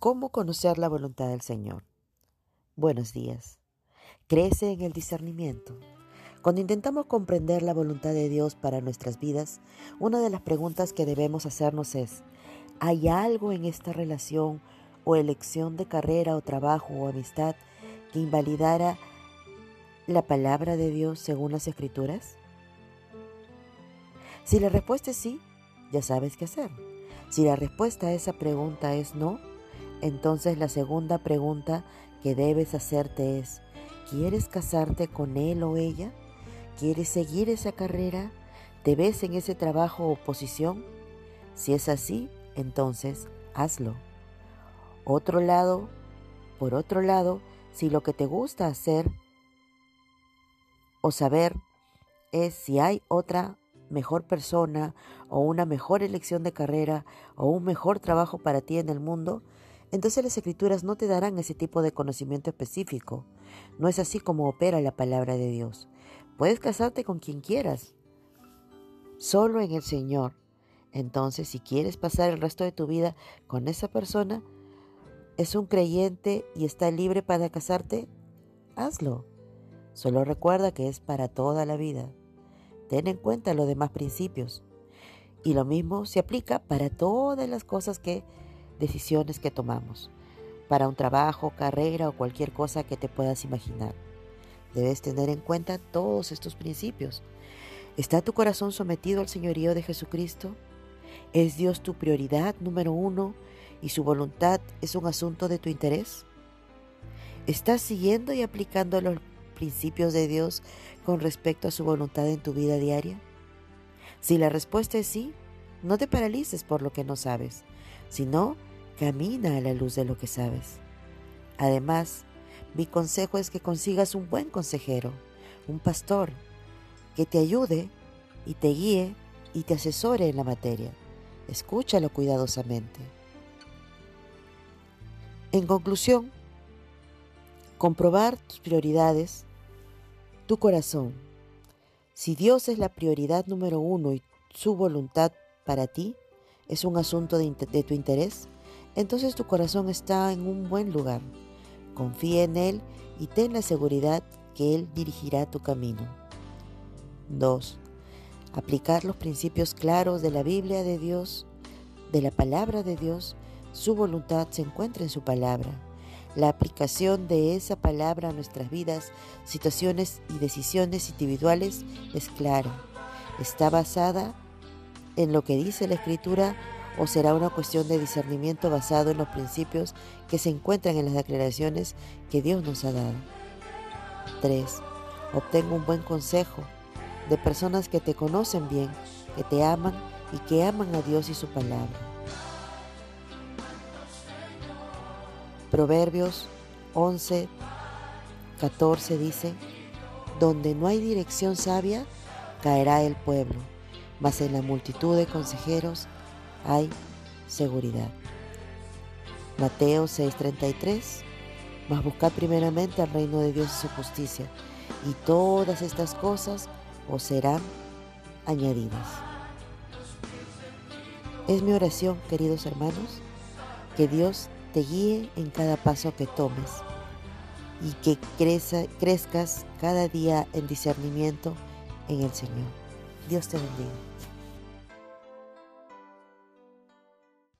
¿Cómo conocer la voluntad del Señor? Buenos días. Crece en el discernimiento. Cuando intentamos comprender la voluntad de Dios para nuestras vidas, una de las preguntas que debemos hacernos es, ¿hay algo en esta relación o elección de carrera o trabajo o amistad que invalidara la palabra de Dios según las escrituras? Si la respuesta es sí, ya sabes qué hacer. Si la respuesta a esa pregunta es no, entonces la segunda pregunta que debes hacerte es, ¿quieres casarte con él o ella? ¿Quieres seguir esa carrera? ¿Te ves en ese trabajo o posición? Si es así, entonces hazlo. Otro lado, por otro lado, si lo que te gusta hacer o saber es si hay otra mejor persona o una mejor elección de carrera o un mejor trabajo para ti en el mundo, entonces las escrituras no te darán ese tipo de conocimiento específico. No es así como opera la palabra de Dios. Puedes casarte con quien quieras, solo en el Señor. Entonces, si quieres pasar el resto de tu vida con esa persona, es un creyente y está libre para casarte, hazlo. Solo recuerda que es para toda la vida. Ten en cuenta los demás principios. Y lo mismo se aplica para todas las cosas que decisiones que tomamos, para un trabajo, carrera o cualquier cosa que te puedas imaginar. Debes tener en cuenta todos estos principios. ¿Está tu corazón sometido al señorío de Jesucristo? ¿Es Dios tu prioridad número uno y su voluntad es un asunto de tu interés? ¿Estás siguiendo y aplicando los principios de Dios con respecto a su voluntad en tu vida diaria? Si la respuesta es sí, no te paralices por lo que no sabes, sino Camina a la luz de lo que sabes. Además, mi consejo es que consigas un buen consejero, un pastor, que te ayude y te guíe y te asesore en la materia. Escúchalo cuidadosamente. En conclusión, comprobar tus prioridades, tu corazón. Si Dios es la prioridad número uno y su voluntad para ti es un asunto de, de tu interés, entonces tu corazón está en un buen lugar. Confía en Él y ten la seguridad que Él dirigirá tu camino. 2. Aplicar los principios claros de la Biblia de Dios, de la palabra de Dios. Su voluntad se encuentra en su palabra. La aplicación de esa palabra a nuestras vidas, situaciones y decisiones individuales es clara. Está basada en lo que dice la Escritura o será una cuestión de discernimiento basado en los principios que se encuentran en las declaraciones que Dios nos ha dado. 3. Obtengo un buen consejo de personas que te conocen bien, que te aman y que aman a Dios y su palabra. Proverbios 11, 14 dice, Donde no hay dirección sabia, caerá el pueblo, mas en la multitud de consejeros hay seguridad. Mateo 6:33, mas buscad primeramente al reino de Dios y su justicia, y todas estas cosas os serán añadidas. Es mi oración, queridos hermanos, que Dios te guíe en cada paso que tomes y que crezcas cada día en discernimiento en el Señor. Dios te bendiga.